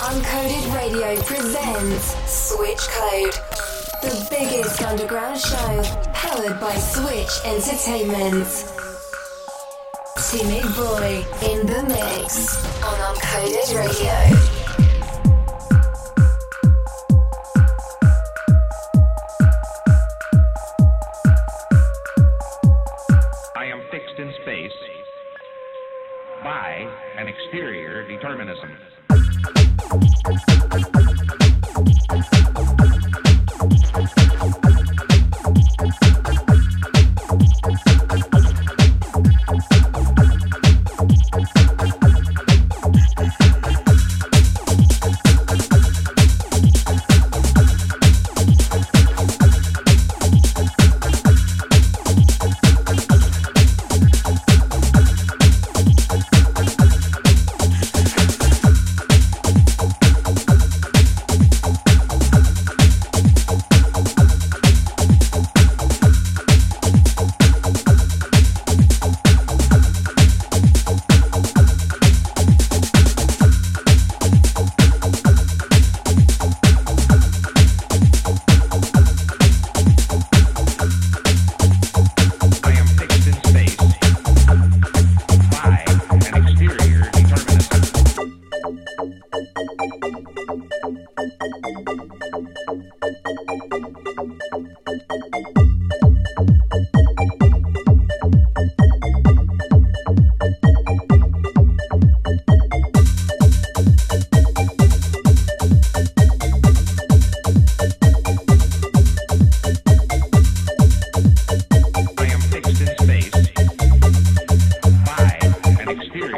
Uncoded Radio presents Switch Code, the biggest underground show powered by Switch Entertainment. Timid Boy in the mix on Uncoded Radio. by an exterior determinism. Thank you.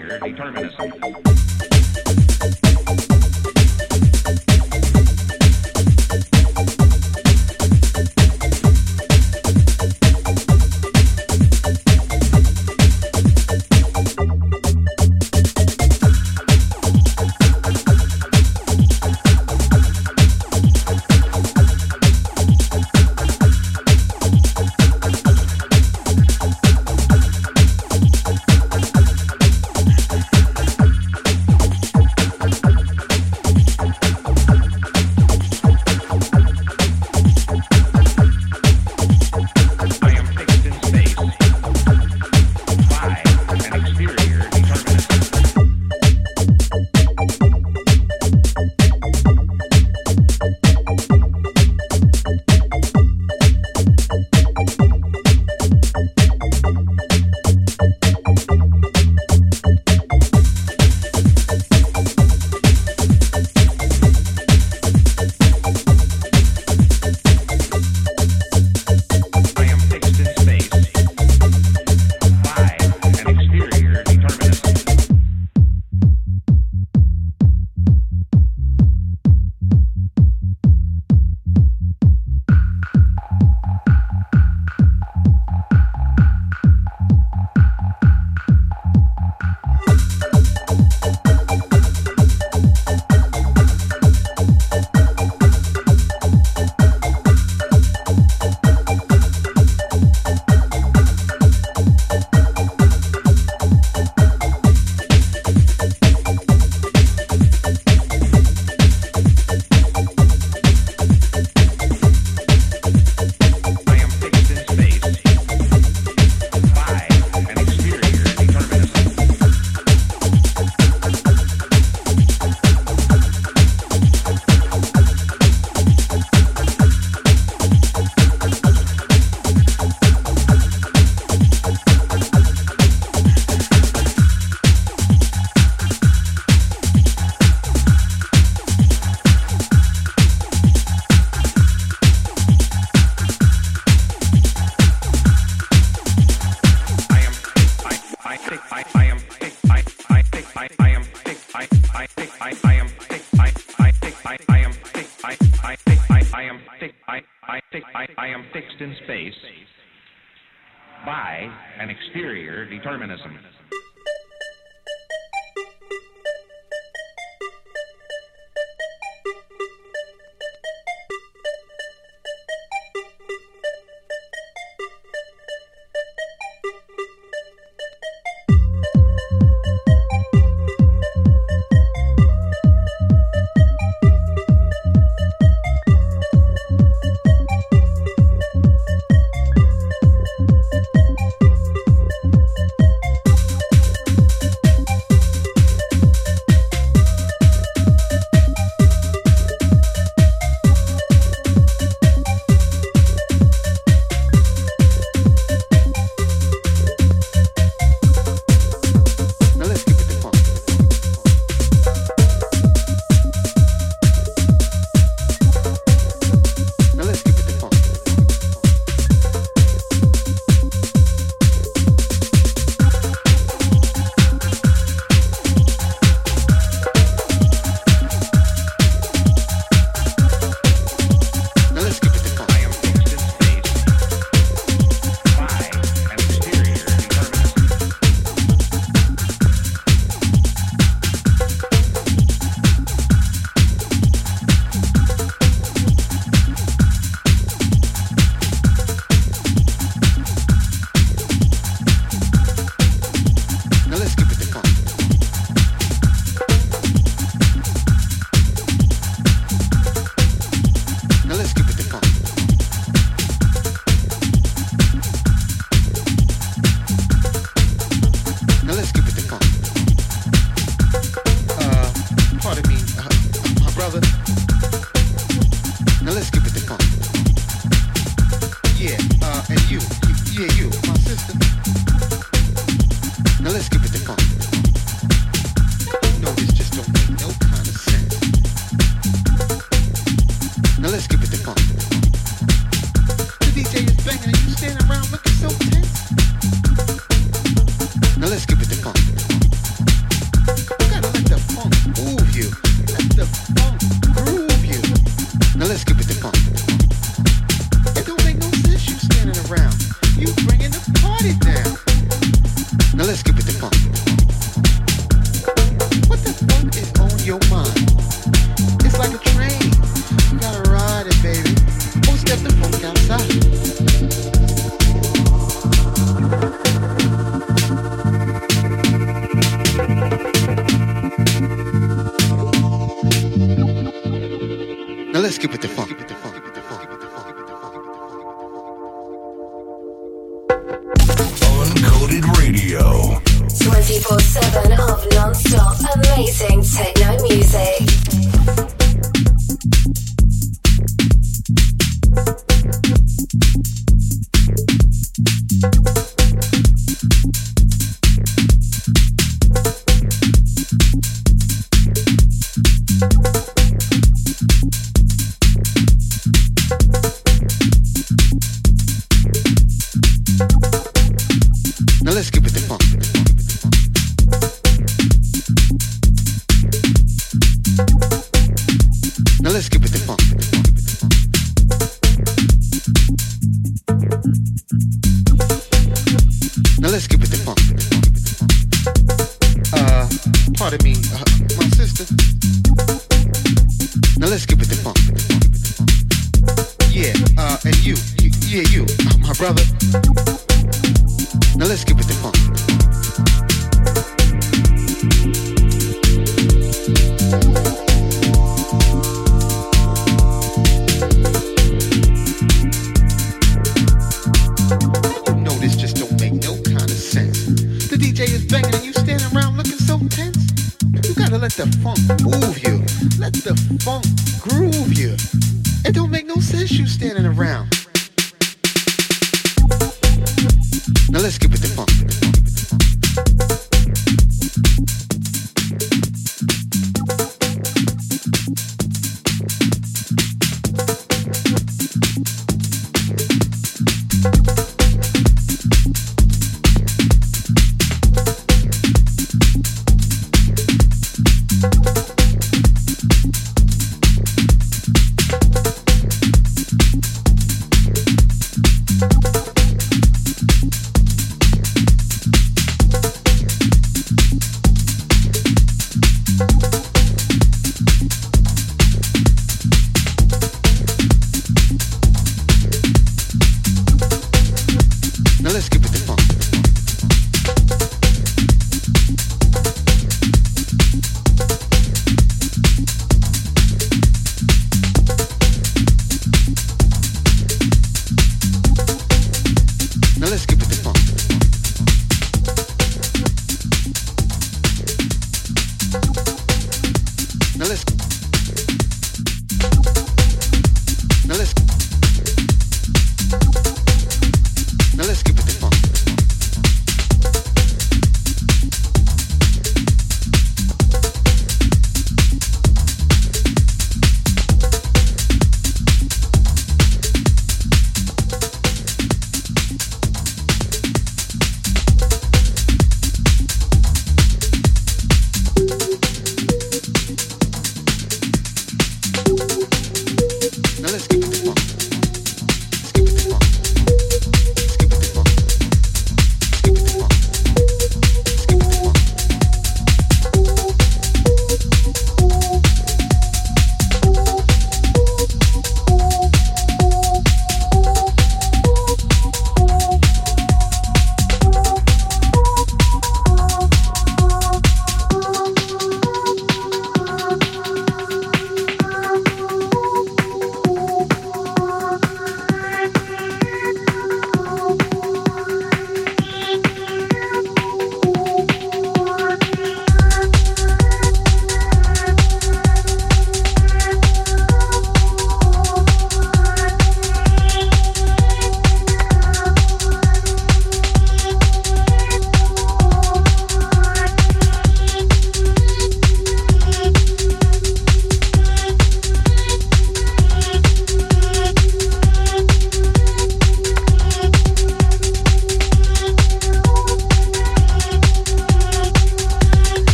determinism.